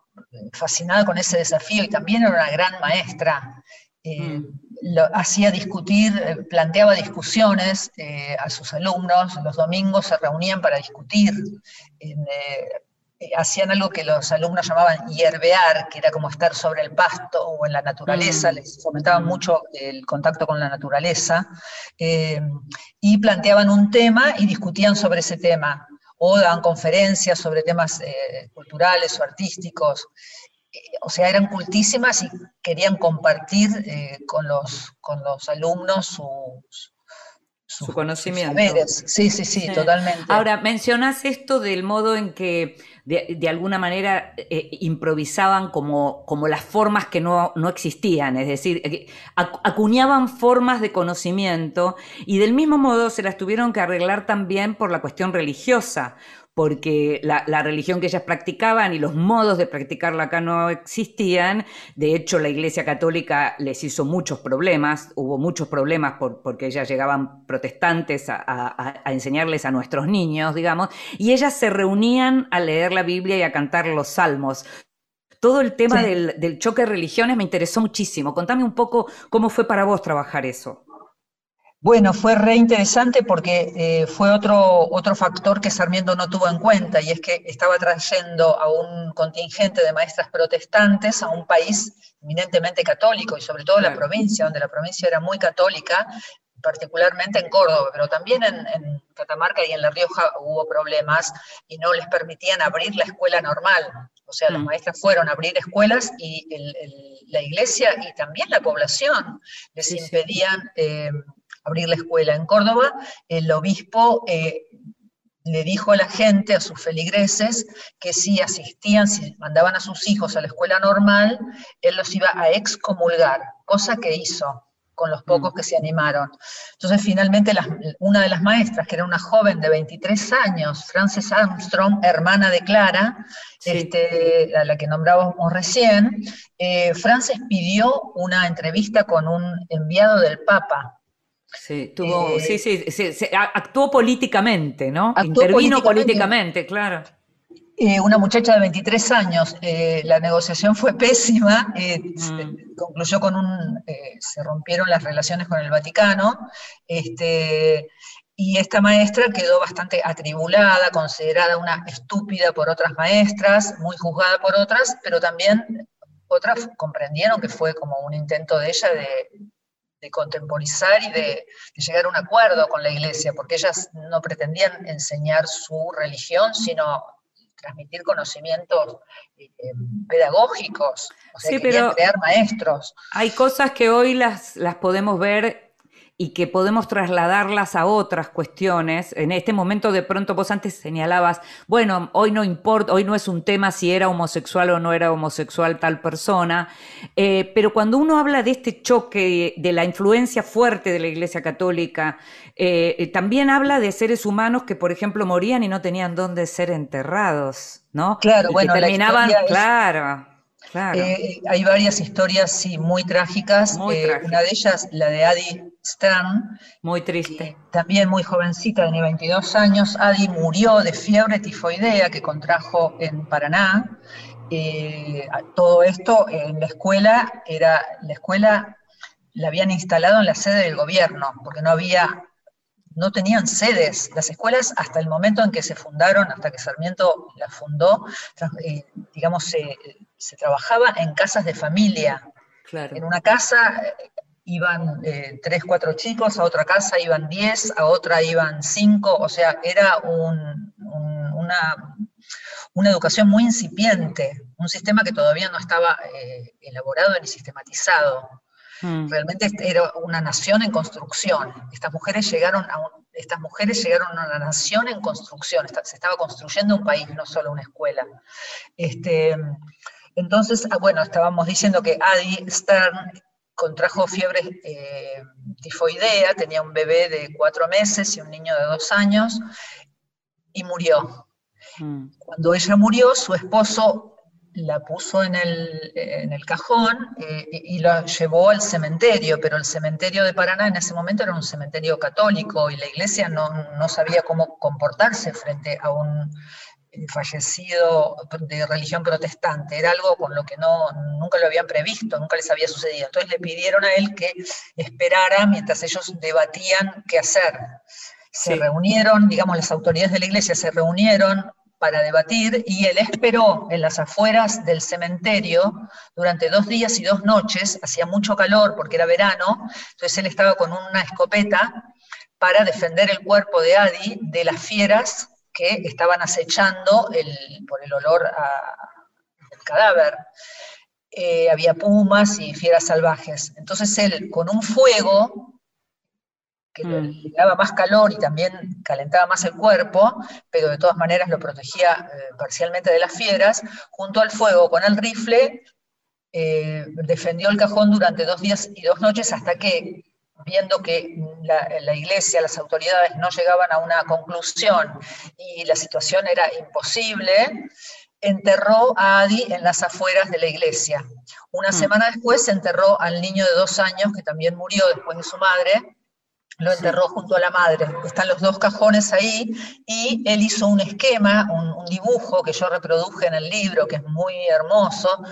fascinada con ese desafío y también era una gran maestra. Eh, mm. lo, hacía discutir, eh, planteaba discusiones eh, a sus alumnos, los domingos se reunían para discutir, hacían algo que los alumnos llamaban hierbear, que era como estar sobre el pasto o en la naturaleza, mm. les fomentaban mm. mucho el contacto con la naturaleza, y planteaban un tema y discutían sobre ese tema o daban conferencias sobre temas eh, culturales o artísticos. Eh, o sea, eran cultísimas y querían compartir eh, con, los, con los alumnos sus, su conocimiento. Sí, sí, sí, totalmente. Ahora, mencionas esto del modo en que de, alguna manera eh, improvisaban como, como las formas que no, no existían, es decir, eh, acuñaban formas de conocimiento y del mismo modo se las tuvieron que arreglar también por la cuestión religiosa porque la, religión que ellas practicaban y los modos de practicarla acá no existían. De hecho, la Iglesia Católica les hizo muchos problemas, hubo muchos problemas porque ellas llegaban protestantes a, enseñarles a nuestros niños, digamos, y ellas se reunían a leer la Biblia y a cantar los salmos. Todo el tema del, del choque de religiones me interesó muchísimo. Contame un poco cómo fue para vos trabajar eso. Bueno, fue re interesante porque eh, fue otro, otro factor que Sarmiento no tuvo en cuenta y es que estaba trayendo a un contingente de maestras protestantes a un país eminentemente católico y sobre todo la provincia, donde la provincia era muy católica, particularmente en Córdoba, pero también en, Catamarca y en La Rioja hubo problemas y no les permitían abrir la escuela normal. O sea, las mm. maestras fueron a abrir escuelas y la iglesia y también la población les impedían... Eh, abrir la escuela en Córdoba, el obispo eh, le dijo a la gente, a sus feligreses, que si asistían, si mandaban a sus hijos a la escuela normal, él los iba a excomulgar, cosa que hizo con los pocos mm. que se animaron. Entonces, finalmente, una de las maestras, que era una joven de 23 años, Frances Armstrong, hermana de Clara, este, a la que nombrábamos recién, eh, Frances pidió una entrevista con un enviado del Papa Sí, tuvo, eh, sí, sí, sí, actuó políticamente, ¿no? Intervino políticamente, claro. Eh, una muchacha de 23 años, eh, la negociación fue pésima, mm. concluyó con un, se rompieron las relaciones con el Vaticano, este, y esta maestra quedó bastante atribulada, considerada una estúpida por otras maestras, muy juzgada por otras, pero también otras comprendieron que fue como un intento de ella de, de contemporizar y de, llegar a un acuerdo con la iglesia, porque ellas no pretendían enseñar su religión, sino transmitir conocimientos eh, pedagógicos, o sea, crear maestros. Hay cosas que hoy las, las podemos ver y que podemos trasladarlas a otras cuestiones. En este momento de pronto vos antes señalabas, bueno, hoy no importa, hoy no es un tema si era homosexual o no era homosexual tal persona, eh, pero cuando uno habla de este choque, de la influencia fuerte de la Iglesia Católica, eh, eh, también habla de seres humanos que, por ejemplo, morían y no tenían dónde ser enterrados, ¿no? Claro, bueno, terminaban, claro. Eh, hay varias historias, sí, muy trágicas. Eh, una de ellas, la de Adi Stern. Muy triste. También muy jovencita, tenía 22 años. Adi murió de fiebre tifoidea que contrajo en Paraná. Eh, todo esto en la escuela, era la escuela la habían instalado en la sede del gobierno, porque no había no tenían sedes. Las escuelas, hasta el momento en que se fundaron, hasta que Sarmiento las fundó, digamos, se, se trabajaba en casas de familia. En una casa, iban eh, tres, cuatro chicos, a otra casa iban diez, a otra iban cinco, o sea, era una, una, educación muy incipiente, un sistema que todavía no estaba eh, elaborado ni sistematizado. Mm. Realmente era una nación en construcción. Estas mujeres llegaron a, estas mujeres llegaron a una nación en construcción, se estaba construyendo un país, no solo una escuela. Este, entonces, ah, bueno, estábamos diciendo que Adi Stern contrajo fiebre eh, tifoidea, tenía un bebé de cuatro meses y un niño de dos años, y murió. Mm. Cuando ella murió, su esposo la puso en el, cajón eh, y, la llevó al cementerio, pero el cementerio de Paraná en ese momento era un cementerio católico y la iglesia no, no sabía cómo comportarse frente a un fallecido de religión protestante. Era algo con lo que no, nunca lo habían previsto, nunca les había sucedido. Entonces le pidieron a él que esperara mientras ellos debatían qué hacer. Se reunieron, digamos, las autoridades de la iglesia se reunieron para debatir y él esperó en las afueras del cementerio durante dos días y dos noches, hacía mucho calor porque era verano, entonces él estaba con una escopeta para defender el cuerpo de Adi de las fieras que estaban acechando por el olor al cadáver. Eh, había pumas y fieras salvajes. Entonces él con un fuego que le daba más calor y también calentaba más el cuerpo, pero de todas maneras lo protegía eh, parcialmente de las fieras, junto al fuego con el rifle, eh, defendió el cajón durante dos días y dos noches hasta que, viendo que la, la, iglesia, las autoridades no llegaban a una conclusión y la situación era imposible, enterró a Adi en las afueras de la iglesia. Una mm. semana después enterró al niño de dos años, que también murió después de su madre, lo enterró junto a la madre. Están los dos cajones ahí y él hizo un esquema, un, dibujo que yo reproduje en el libro, que es muy hermoso.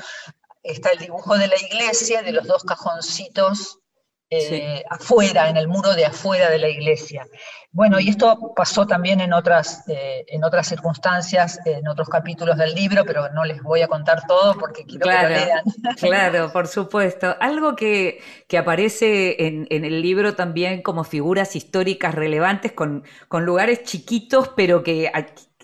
Está el dibujo de la iglesia, de los dos cajoncitos eh, afuera, en el muro de afuera de la iglesia. Bueno, y esto pasó también en otras, eh, en otras circunstancias, en otros capítulos del libro, pero no les voy a contar todo porque quiero que lo lean. <laughs> Claro, por supuesto. Algo que, aparece en, el libro también como figuras históricas relevantes con, con lugares chiquitos, pero que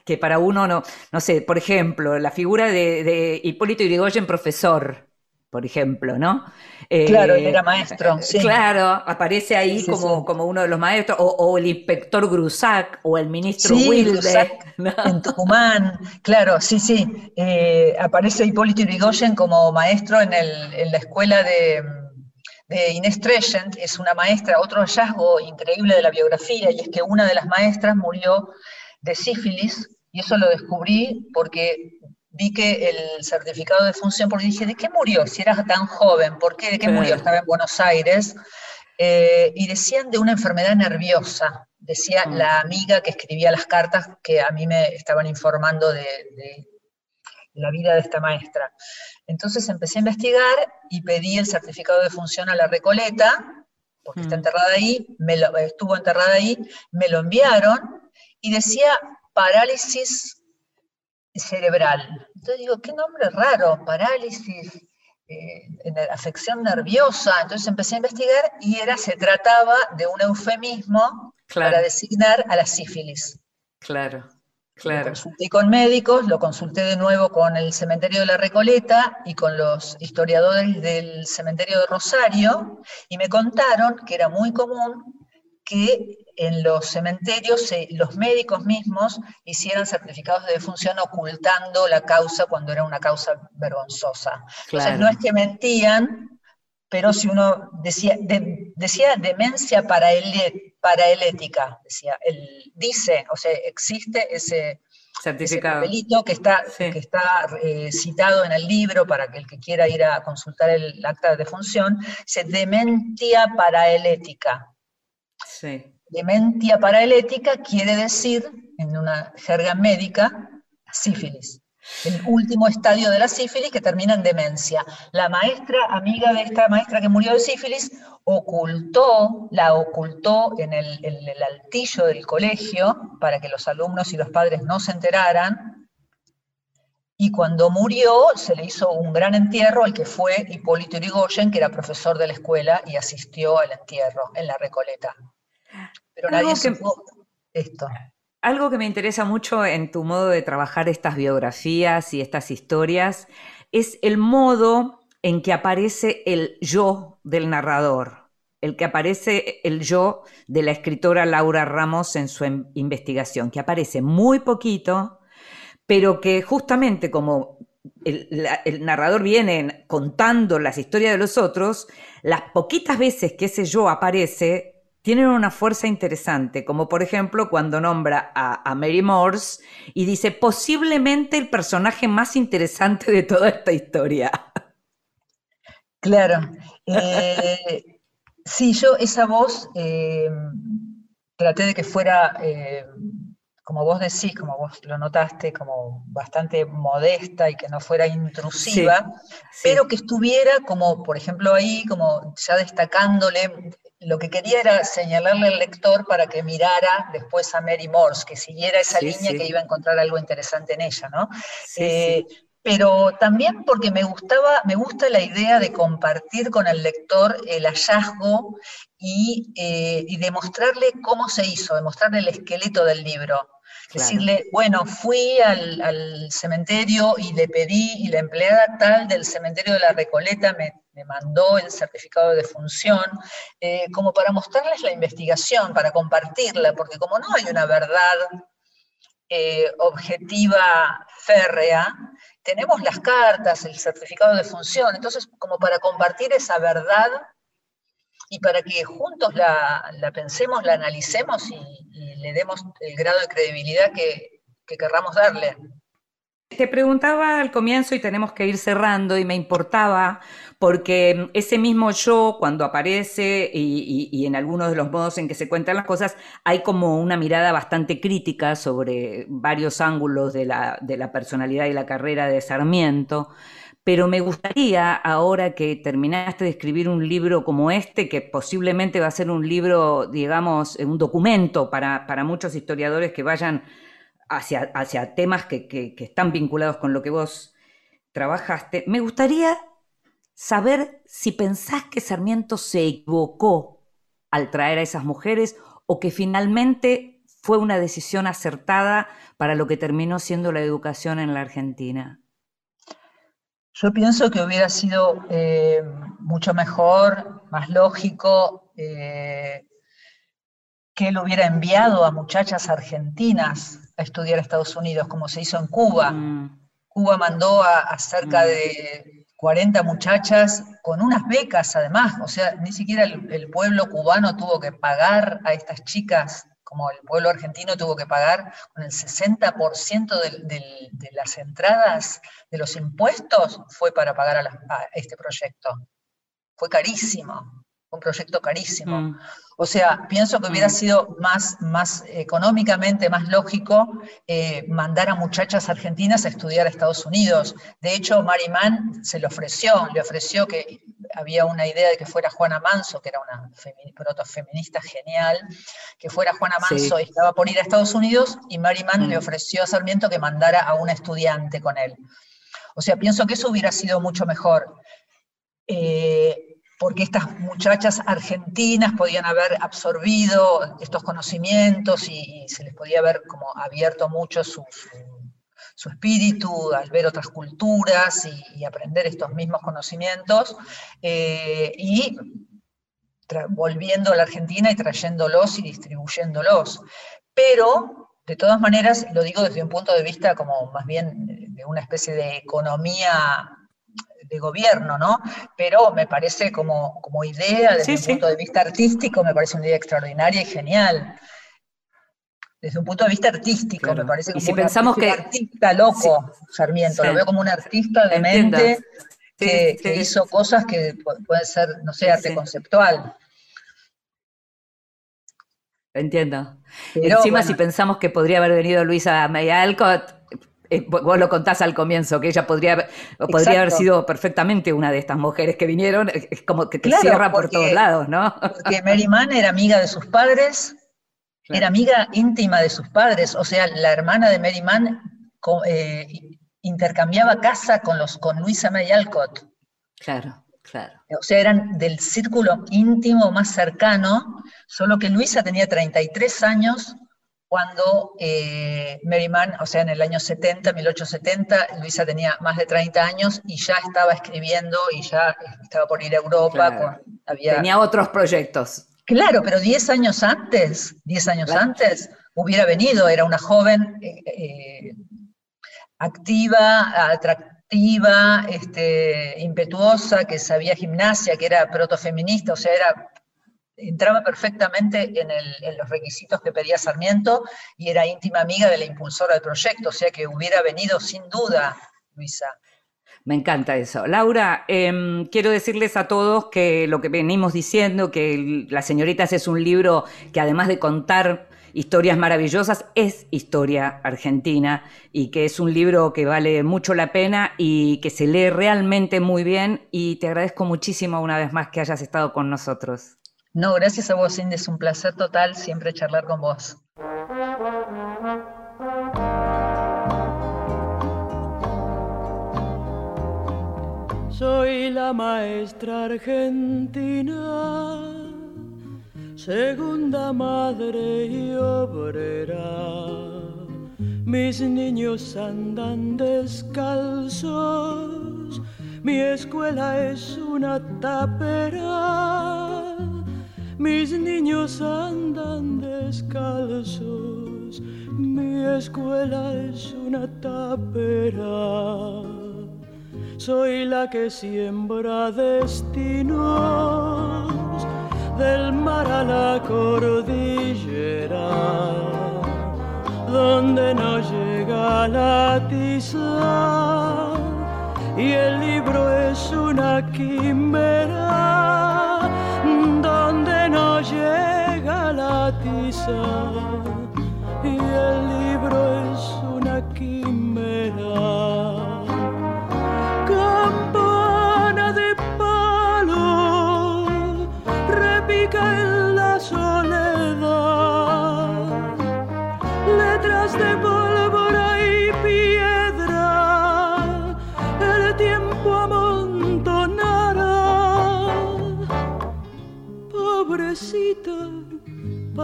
que para uno no, no sé, por ejemplo, la figura de, de Hipólito Yrigoyen, profesor, por ejemplo, ¿no? Claro, él era eh, maestro. Sí. Claro, aparece ahí como, como uno de los maestros, o, el inspector Grusac, o el ministro Wilde. en Tucumán, claro, sí, sí. Eh, aparece Hipólito Yrigoyen como maestro en, el, en la escuela de, de Inés Tregent, es una maestra, otro hallazgo increíble de la biografía, y es que una de las maestras murió de sífilis, y eso lo descubrí porque vi que el certificado de función, porque dije, ¿de qué murió? Si era tan joven, ¿por qué? ¿De qué murió? Estaba en Buenos Aires. Eh, y decían de una enfermedad nerviosa, decía mm. la amiga que escribía las cartas que a mí me estaban informando de, la vida de esta maestra. Entonces empecé a investigar y pedí el certificado de función a la Recoleta, porque está mm. enterrada ahí, me estuvo enterrada ahí, me lo enviaron y decía parálisis cerebral. Entonces digo, qué nombre raro, parálisis, eh, afección nerviosa. Entonces empecé a investigar y era, se trataba de un eufemismo para designar a la sífilis. Claro, claro. Lo consulté con médicos, lo consulté de nuevo con el cementerio de la Recoleta y con los historiadores del cementerio de Rosario y me contaron que era muy común que en los cementerios los médicos mismos hicieran certificados de defunción ocultando la causa cuando era una causa vergonzosa. Entonces no es que mentían, pero si uno decía, decía demencia paraelética, decía, él dice, o sea, existe ese certificado que está, que está eh, citado en el libro para que el que quiera ir a consultar el acta de defunción, se dementia paraelética. Dementia paraelética quiere decir, en una jerga médica, sífilis. El último estadio de la sífilis que termina en demencia. La maestra, amiga de esta maestra que murió de sífilis, ocultó, la ocultó en el, en el altillo del colegio para que los alumnos y los padres no se enteraran y cuando murió se le hizo un gran entierro al que fue Hipólito Yrigoyen, que era profesor de la escuela y asistió al entierro en la Recoleta. Pero nadie esto. Algo que me interesa mucho en tu modo de trabajar estas biografías y estas historias es el modo en que aparece el yo del narrador, el que aparece el yo de la escritora Laura Ramos en su investigación, que aparece muy poquito, pero que justamente como el, narrador viene contando las historias de los otros, las poquitas veces que ese yo aparece, tienen una fuerza interesante, como por ejemplo cuando nombra a, Mary Morse y dice posiblemente el personaje más interesante de toda esta historia. Claro. Eh, sí, yo esa voz eh, traté de que fuera eh, como vos decís, como vos lo notaste, como bastante modesta y que no fuera intrusiva, pero que estuviera como, por ejemplo, ahí, como ya destacándole, lo que quería era señalarle al lector para que mirara después a Mary Morse, que siguiera esa línea que iba a encontrar algo interesante en ella, ¿no? Eh, pero también porque me gustaba, me gusta la idea de compartir con el lector el hallazgo y, eh, y demostrarle cómo se hizo, demostrarle el esqueleto del libro. Decirle, bueno, fui al, cementerio y le pedí, y la empleada tal del cementerio de la Recoleta me, mandó el certificado de defunción, eh, como para mostrarles la investigación, para compartirla, porque como no hay una verdad eh, objetiva férrea, tenemos las cartas, el certificado de defunción, entonces como para compartir esa verdad y para que juntos la, pensemos, la analicemos y, le demos el grado de credibilidad que, querramos darle. Te preguntaba al comienzo y tenemos que ir cerrando y me importaba porque ese mismo yo cuando aparece y, en algunos de los modos en que se cuentan las cosas hay como una mirada bastante crítica sobre varios ángulos de la, de la personalidad y la carrera de Sarmiento pero me gustaría, ahora que terminaste de escribir un libro como este, que posiblemente va a ser un libro, digamos, un documento para, muchos historiadores que vayan hacia, hacia temas que, que, están vinculados con lo que vos trabajaste, me gustaría saber si pensás que Sarmiento se equivocó al traer a esas mujeres o que finalmente fue una decisión acertada para lo que terminó siendo la educación en la Argentina. Yo pienso que hubiera sido eh, mucho mejor, más lógico, eh, que él hubiera enviado a muchachas argentinas a estudiar a Estados Unidos, como se hizo en Cuba. Mm. Cuba mandó a, cerca mm. de 40 muchachas con unas becas además, o sea, ni siquiera el pueblo cubano tuvo que pagar a estas chicas como el pueblo argentino tuvo que pagar con el 60% de, las entradas de los impuestos, fue para pagar a, este proyecto. Fue carísimo, un proyecto carísimo. Mm. O sea, pienso que hubiera mm. sido más, más económicamente más lógico eh, mandar a muchachas argentinas a estudiar a Estados Unidos. De hecho, Marimán se le ofreció, le ofreció que había una idea de que fuera Juana Manso, que era una protofeminista genial, que fuera Juana Manso y estaba por ir a Estados Unidos, y Marimán le mm. ofreció a Sarmiento que mandara a una estudiante con él. O sea, pienso que eso hubiera sido mucho mejor. Eh, porque estas muchachas argentinas podían haber absorbido estos conocimientos y, se les podía haber como abierto mucho su, espíritu al ver otras culturas y, aprender estos mismos conocimientos, eh, y volviendo a la Argentina y trayéndolos y distribuyéndolos. Pero, de todas maneras, lo digo desde un punto de vista como más bien de una especie de economía de gobierno, ¿no? Pero me parece como, como idea, desde un punto de vista artístico, me parece una idea extraordinaria y genial. Desde un punto de vista artístico, me parece como si un pensamos que, artista loco, Sarmiento, lo veo como un artista de mente que, hizo cosas que pueden ser, no sé, arte conceptual. Entiendo. Encima, si pensamos que podría haber venido Luisa May Alcott, eh, vos lo contás al comienzo, que ella podría, podría haber sido perfectamente una de estas mujeres que vinieron, es como que te cierra por todos lados, ¿no? Porque Mary Mann era amiga de sus padres, era amiga íntima de sus padres, o sea, la hermana de Mary Mann eh, intercambiaba casa con, los, con Luisa May Alcott. Claro, claro. O sea, eran del círculo íntimo más cercano, solo que Luisa tenía 33 años cuando eh, Mary Mann, o sea, en el año 70, 1870, Luisa tenía más de 30 años y ya estaba escribiendo y ya estaba por ir a Europa. Tenía otros proyectos. Claro, pero 10 años antes, 10 años antes, hubiera venido, era una joven eh, eh, activa, atractiva, este, impetuosa, que sabía gimnasia, que era protofeminista, o sea, era entraba perfectamente en, los requisitos que pedía Sarmiento y era íntima amiga de la impulsora del proyecto, o sea que hubiera venido sin duda, Luisa. Me encanta eso. Laura, em, quiero decirles a todos que lo que venimos diciendo, que Las señoritas es un libro que además de contar historias maravillosas, es historia argentina y que es un libro que vale mucho la pena y que se lee realmente muy bien y te agradezco muchísimo una vez más que hayas estado con nosotros. No, gracias a vos, Cindy, es un placer total siempre charlar con vos. Soy la maestra argentina, segunda madre y obrera. Mis niños andan descalzos, mi escuela es una tapera mis niños andan descalzos, mi escuela es una tapera. Soy la que siembra destinos del mar a la cordillera, donde no llega la tiza y el libro es una quimera llega la tiza y el libro es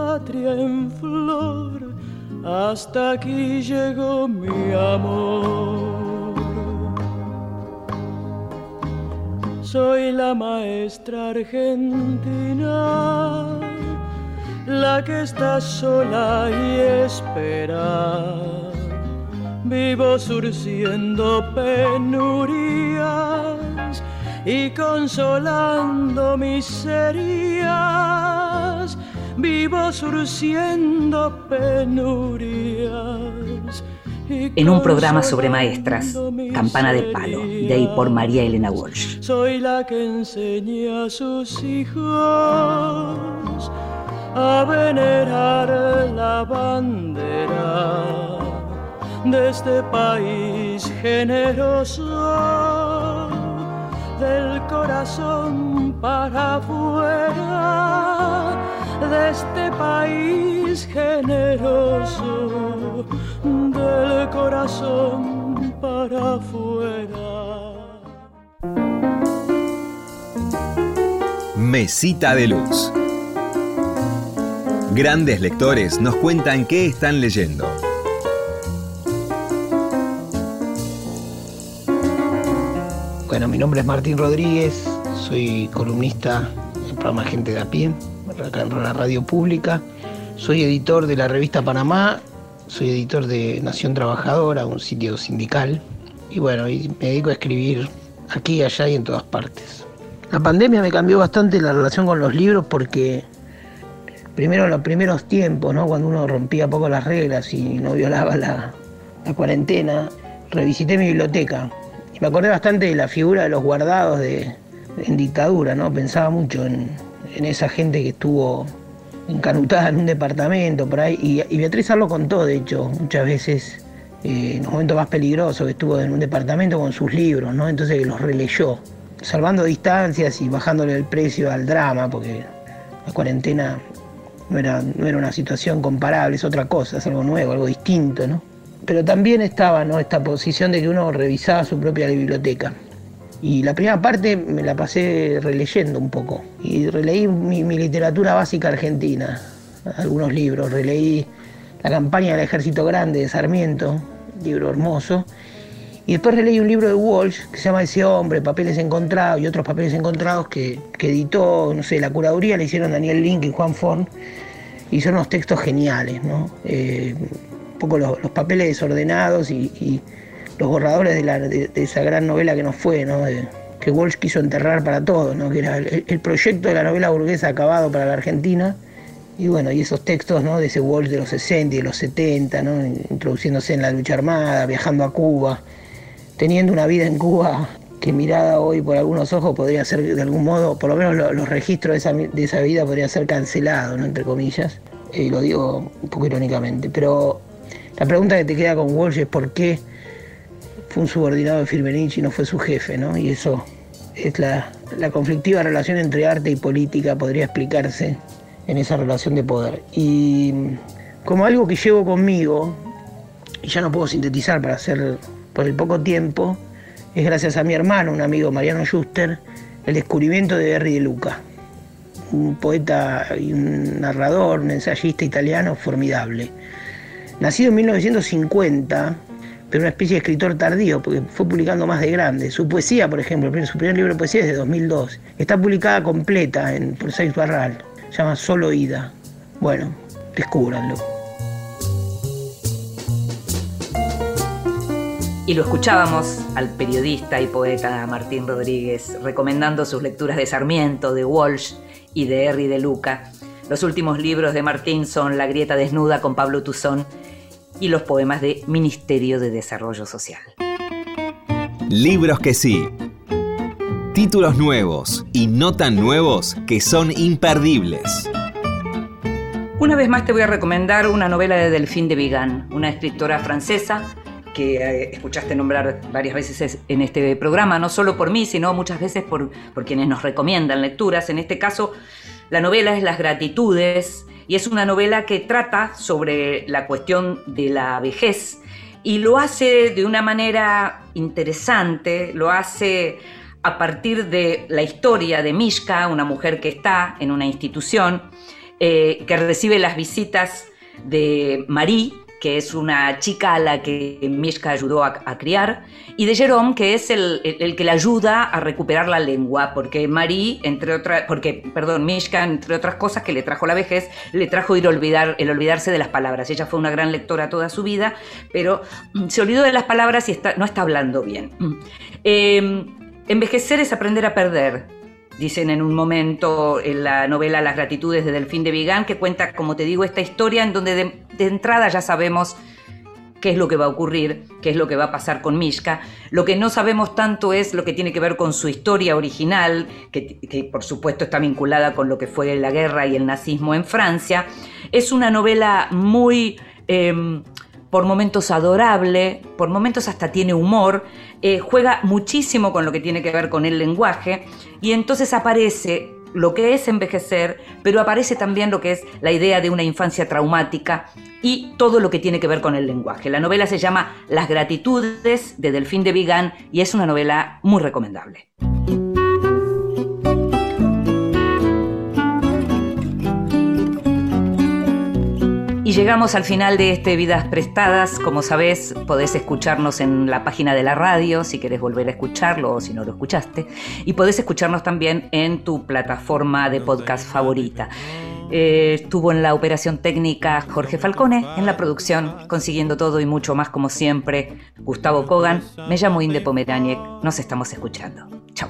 patria en flor, hasta aquí llegó mi amor. Soy la maestra argentina, la que está sola y espera. Vivo surciendo penurias y consolando miserias vivo surciendo penurias. En un programa sobre maestras, Campana de Palo, de ahí por María Elena Walsh. Soy la que enseña a sus hijos a venerar la bandera de este país generoso del corazón para afuera de este país generoso, del corazón para afuera. Mesita de Luz. Grandes lectores nos cuentan qué están leyendo. Bueno, mi nombre es Martín Rodríguez, soy columnista del programa Gente de a pie acá en la radio pública. Soy editor de la revista Panamá, soy editor de Nación Trabajadora, un sitio sindical. Y bueno, me dedico a escribir aquí, allá y en todas partes. La pandemia me cambió bastante la relación con los libros porque primero los primeros tiempos, ¿no? cuando uno rompía poco las reglas y no violaba la, cuarentena, revisité mi biblioteca y me acordé bastante de la figura de los guardados de, en dictadura, ¿no? Pensaba mucho en, en esa gente que estuvo encanutada en un departamento por ahí. Y, Beatriz Arlo contó, de hecho, muchas veces, eh, en los momentos más peligrosos, que estuvo en un departamento con sus libros, ¿no? Entonces que los releyó, salvando distancias y bajándole el precio al drama, porque la cuarentena no era, no era una situación comparable, es otra cosa, es algo nuevo, algo distinto, ¿no? pero también estaba ¿no? esta posición de que uno revisaba su propia biblioteca. Y la primera parte me la pasé releyendo un poco. Y releí mi, literatura básica argentina, algunos libros. Releí La campaña del ejército grande de Sarmiento, libro hermoso. Y después releí un libro de Walsh que se llama Ese hombre, Papeles encontrados y otros papeles encontrados que, editó, no sé, la curaduría le hicieron Daniel Link y Juan Forn. Y son unos textos geniales, ¿no? Eh, un poco los, papeles desordenados y los borradores de, esa gran novela que nos fue, que Walsh quiso enterrar para todos, ¿no? que era el, proyecto de la novela burguesa acabado para la Argentina. Y bueno, y esos textos ¿no? de ese Walsh de los 60 y de los 70, ¿no? introduciéndose en la lucha armada, viajando a Cuba, teniendo una vida en Cuba que mirada hoy por algunos ojos podría ser de algún modo, por lo menos los, registros de esa, vida podría ser cancelado, ¿no? entre comillas. Y lo digo un poco irónicamente. Pero la pregunta que te queda con Walsh es por qué fue un subordinado de Firmenich y no fue su jefe, ¿no? Y eso es la, conflictiva relación entre arte y política, podría explicarse en esa relación de poder. Y como algo que llevo conmigo, y ya no puedo sintetizar para hacer por el poco tiempo, es gracias a mi hermano, un amigo Mariano Schuster, el descubrimiento de Henry de Luca, un poeta y un narrador, un ensayista italiano formidable. Nacido en 1950, pero una especie de escritor tardío, porque fue publicando más de grande. Su poesía, por ejemplo, su primer libro de poesía es de 2002. Está publicada completa en, por Seix Barral. Se llama Solo Ida. Bueno, descúbranlo. Y lo escuchábamos al periodista y poeta Martín Rodríguez recomendando sus lecturas de Sarmiento, de Walsh y de Henry de Luca. Los últimos libros de Martín son La grieta desnuda con Pablo Tuzón y los poemas de Ministerio de Desarrollo Social. Libros que sí. Títulos nuevos y no tan nuevos que son imperdibles. Una vez más te voy a recomendar una novela de Delphine de Vigan, una escritora francesa que eh, escuchaste nombrar varias veces en este programa, no solo por mí, sino muchas veces por, por quienes nos recomiendan lecturas. En este caso, la novela es Las Gratitudes y es una novela que trata sobre la cuestión de la vejez. Y lo hace de una manera interesante, lo hace a partir de la historia de Mishka, una mujer que está en una institución, eh, que recibe las visitas de Marie, que es una chica a la que Mishka ayudó a, criar, y de Jerome, que es el, que le ayuda a recuperar la lengua, porque Marie, entre otras, porque, perdón, Mishka, entre otras cosas que le trajo la vejez, le trajo ir olvidar, el olvidarse de las palabras. Ella fue una gran lectora toda su vida, pero mm, se olvidó de las palabras y está, no está hablando bien. Mm. Em, envejecer es aprender a perder dicen en un momento en la novela Las gratitudes de Delfín de Vigan, que cuenta, como te digo, esta historia en donde de, entrada ya sabemos qué es lo que va a ocurrir, qué es lo que va a pasar con Mishka. Lo que no sabemos tanto es lo que tiene que ver con su historia original, que, por supuesto está vinculada con lo que fue la guerra y el nazismo en Francia. Es una novela muy... Em, por momentos adorable, por momentos hasta tiene humor, eh, juega muchísimo con lo que tiene que ver con el lenguaje y entonces aparece lo que es envejecer, pero aparece también lo que es la idea de una infancia traumática y todo lo que tiene que ver con el lenguaje. La novela se llama Las gratitudes de Delfín de Vigan y es una novela muy recomendable. Y llegamos al final de este Vidas Prestadas. Como sabés, podés escucharnos en la página de la radio si querés volver a escucharlo o si no lo escuchaste. Y podés escucharnos también en tu plataforma de podcast favorita. Eh, estuvo en la operación técnica Jorge Falcone, en la producción, consiguiendo todo y mucho más como siempre, Gustavo Kogan. Me llamo Inde Pomeraniec. Nos estamos escuchando. Chao.